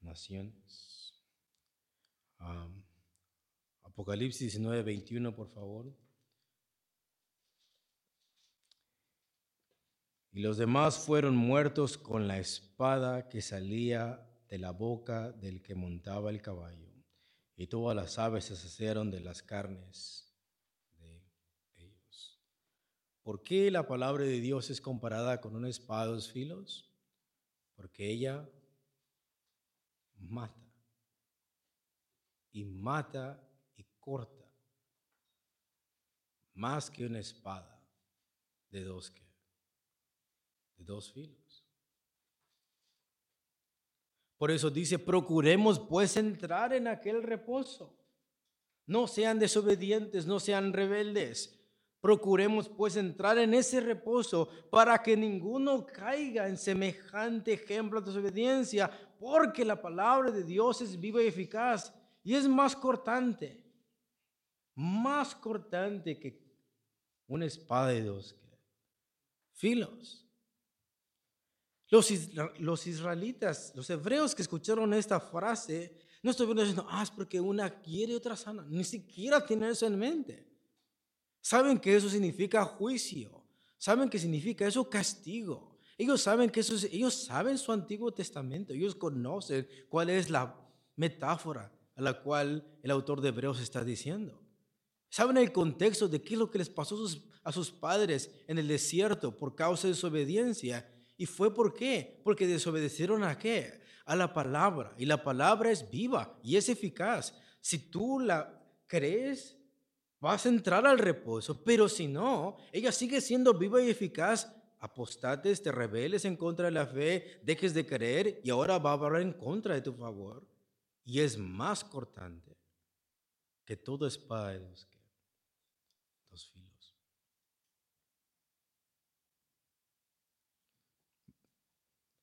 naciones. Apocalipsis 19, 21, por favor. Y los demás fueron muertos con la espada que salía de la boca del que montaba el caballo. Y todas las aves se saciaron de las carnes de ellos. ¿Por qué la palabra de Dios es comparada con una espada de dos filos? Porque ella mata. Y mata corta, más que una espada de dos que de dos filos. Por eso dice, procuremos pues entrar en aquel reposo. No sean desobedientes, no sean rebeldes. Procuremos pues entrar en ese reposo para que ninguno caiga en semejante ejemplo de desobediencia, porque la palabra de Dios es viva y eficaz y es más cortante más cortante que una espada de dos filos. Los, los, israelitas, los hebreos que escucharon esta frase, no estuvieron diciendo, ah, es porque una quiere y otra sana. Ni siquiera tienen eso en mente. Saben que eso significa juicio. Saben que significa eso castigo. Ellos saben que eso ellos saben su Antiguo Testamento. Ellos conocen cuál es la metáfora a la cual el autor de Hebreos está diciendo. Saben el contexto de qué es lo que les pasó a sus padres en el desierto por causa de desobediencia. ¿Y fue por qué? Porque desobedecieron a qué? A la palabra. Y la palabra es viva y es eficaz. Si tú la crees, vas a entrar al reposo. Pero si no, ella sigue siendo viva y eficaz. Apostates, te rebeles en contra de la fe, dejes de creer y ahora va a hablar en contra de tu favor. Y es más cortante que todo espada de dos filos.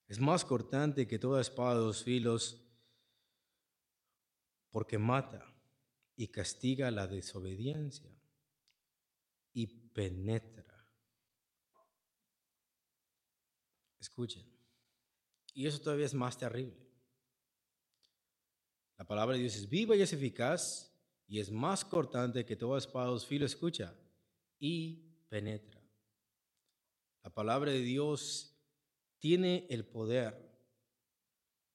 Es más cortante que toda espada de dos filos porque mata y castiga la desobediencia y penetra. Escuchen, y eso todavía es más terrible. La palabra de Dios es viva y es eficaz y es más cortante que toda espada dos filos. Escucha, y penetra. La palabra de Dios tiene el poder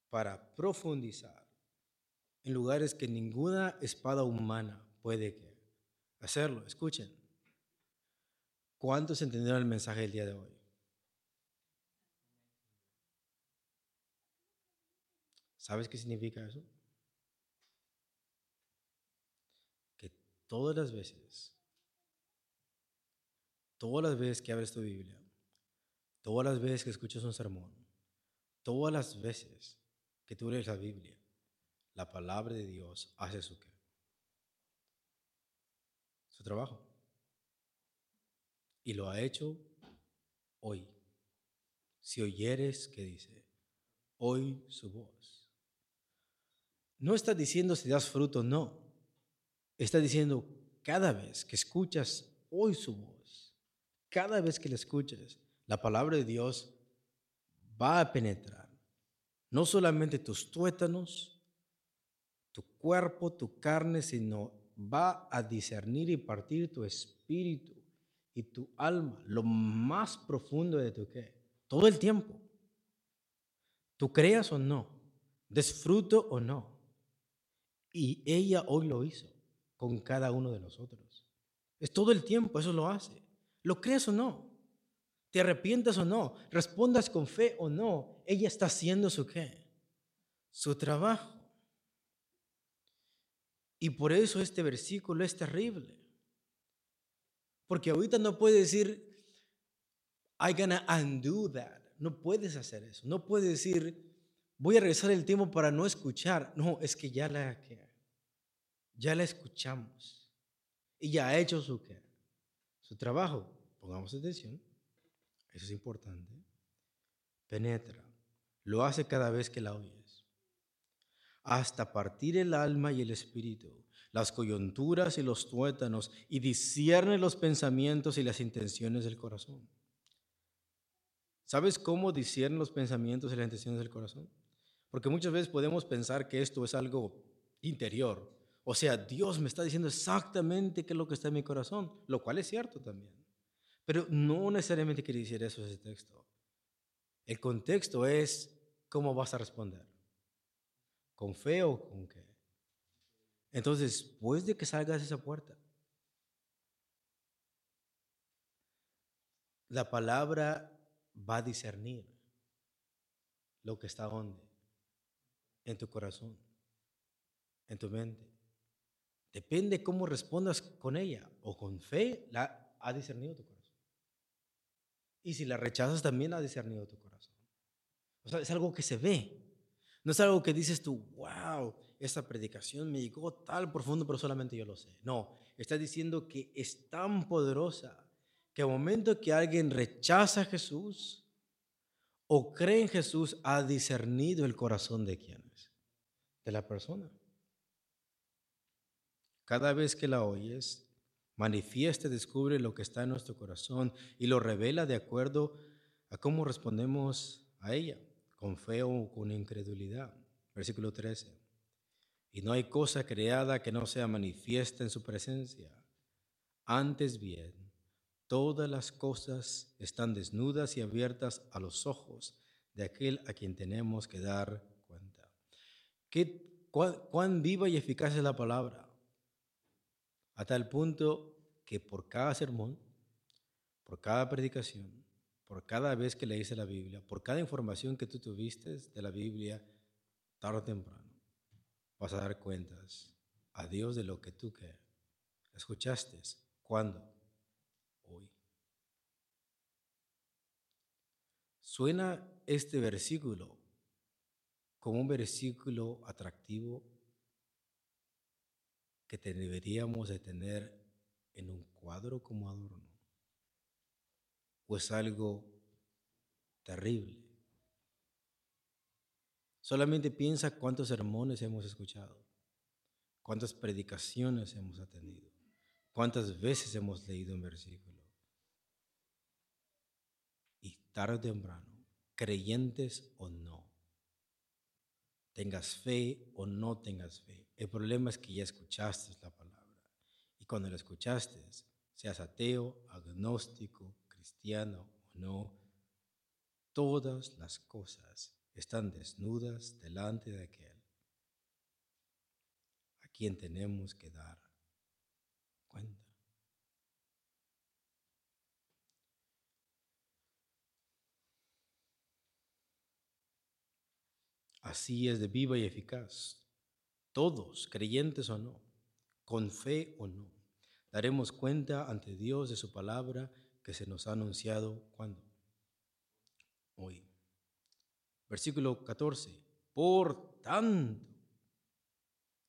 para profundizar en lugares que ninguna espada humana puede hacerlo. Escuchen. ¿Cuántos entendieron el mensaje del día de hoy? ¿Sabes qué significa eso? Que todas las veces Todas las veces que abres tu Biblia, todas las veces que escuchas un sermón, todas las veces que tú lees la Biblia, la palabra de Dios hace su? Su trabajo. Y lo ha hecho hoy. Si oyeres que dice, hoy su voz. No está diciendo si das fruto, no. Está diciendo cada vez que escuchas hoy su voz cada vez que la escuches, la palabra de Dios va a penetrar no solamente tus tuétanos, tu cuerpo, tu carne, sino va a discernir y partir tu espíritu y tu alma, lo más profundo de tu qué, todo el tiempo. Tú creas o no, desfruto o no. Y ella hoy lo hizo con cada uno de nosotros. Es todo el tiempo, eso lo hace. ¿Lo crees o no? te arrepientas o no, respondas con fe o no, ella está haciendo su qué? Su trabajo. Y por eso este versículo es terrible. Porque ahorita no puedes decir, I gonna undo that. No puedes hacer eso. No puedes decir, voy a regresar el tiempo para no escuchar. No, es que ya la, ya la escuchamos. Y ya ha hecho su, su trabajo. Pongamos atención. Eso es importante. Penetra. Lo hace cada vez que la oyes. Hasta partir el alma y el espíritu, las coyunturas y los tuétanos, y discierne los pensamientos y las intenciones del corazón. ¿Sabes cómo discierne los pensamientos y las intenciones del corazón? Porque muchas veces podemos pensar que esto es algo interior. O sea, Dios me está diciendo exactamente qué es lo que está en mi corazón, lo cual es cierto también. Pero no necesariamente quiere decir eso ese texto. El contexto es cómo vas a responder. ¿Con fe o con qué? Entonces, después de que salgas de esa puerta, la palabra va a discernir lo que está donde, en tu corazón, en tu mente. Depende cómo respondas con ella o con fe, la ha discernido tu corazón. Y si la rechazas, también ha discernido tu corazón. O sea, es algo que se ve. No es algo que dices tú, wow, esta predicación me llegó tal profundo, pero solamente yo lo sé. No, está diciendo que es tan poderosa que al momento que alguien rechaza a Jesús o cree en Jesús, ha discernido el corazón de quienes, de la persona. Cada vez que la oyes, manifiesta, descubre lo que está en nuestro corazón y lo revela de acuerdo a cómo respondemos a ella, con fe o con incredulidad. Versículo 13. Y no hay cosa creada que no sea manifiesta en su presencia. Antes bien, todas las cosas están desnudas y abiertas a los ojos de aquel a quien tenemos que dar cuenta. ¿Qué, cuán viva y eficaz es la palabra? a tal punto que por cada sermón, por cada predicación, por cada vez que leíste la Biblia, por cada información que tú tuviste de la Biblia, tarde o temprano, vas a dar cuentas a Dios de lo que tú que escuchaste. ¿Cuándo? Hoy. Suena este versículo como un versículo atractivo que deberíamos de tener en un cuadro como adorno, o es algo terrible. Solamente piensa cuántos sermones hemos escuchado, cuántas predicaciones hemos atendido, cuántas veces hemos leído un versículo. Y tarde o temprano, creyentes o no, tengas fe o no tengas fe, el problema es que ya escuchaste la palabra. Y cuando la escuchaste, seas ateo, agnóstico, cristiano o no, todas las cosas están desnudas delante de aquel a quien tenemos que dar cuenta. Así es de viva y eficaz todos, creyentes o no, con fe o no, daremos cuenta ante Dios de su palabra que se nos ha anunciado cuando? Hoy. Versículo 14. Por tanto,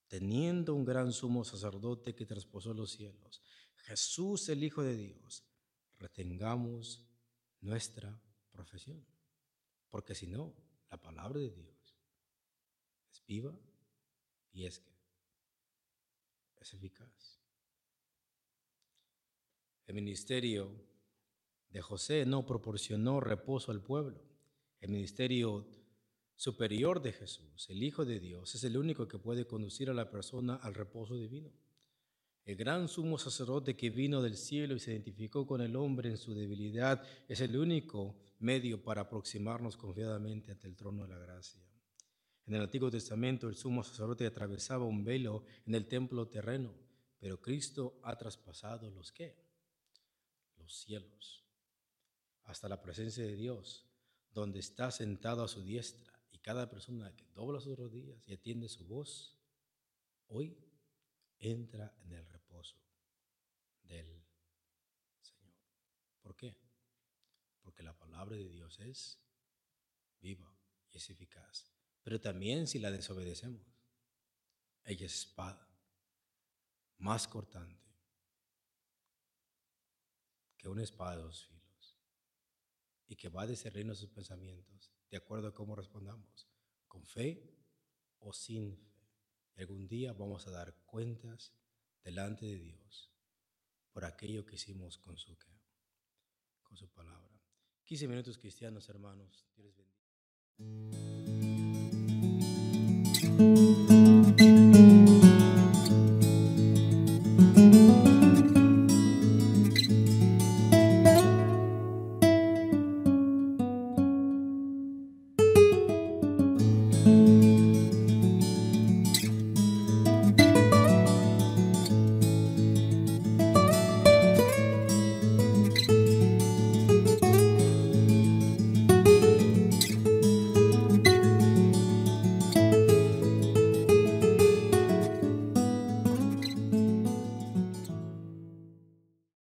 teniendo un gran sumo sacerdote que trasposó los cielos, Jesús el Hijo de Dios, retengamos nuestra profesión. Porque si no, la palabra de Dios es viva y es que es eficaz. El ministerio de José no proporcionó reposo al pueblo. El ministerio superior de Jesús, el Hijo de Dios, es el único que puede conducir a la persona al reposo divino. El gran sumo sacerdote que vino del cielo y se identificó con el hombre en su debilidad es el único medio para aproximarnos confiadamente ante el trono de la gracia. En el Antiguo Testamento el sumo sacerdote atravesaba un velo en el templo terreno, pero Cristo ha traspasado los qué? Los cielos. Hasta la presencia de Dios, donde está sentado a su diestra, y cada persona que dobla sus rodillas y atiende su voz, hoy entra en el reposo del Señor. ¿Por qué? Porque la palabra de Dios es viva y es eficaz. Pero también si la desobedecemos, ella es espada, más cortante que una espada de dos filos y que va a discernir nuestros pensamientos de acuerdo a cómo respondamos, con fe o sin fe. Y algún día vamos a dar cuentas delante de Dios por aquello que hicimos con su, con su palabra. 15 minutos cristianos, hermanos. Dios les bendiga.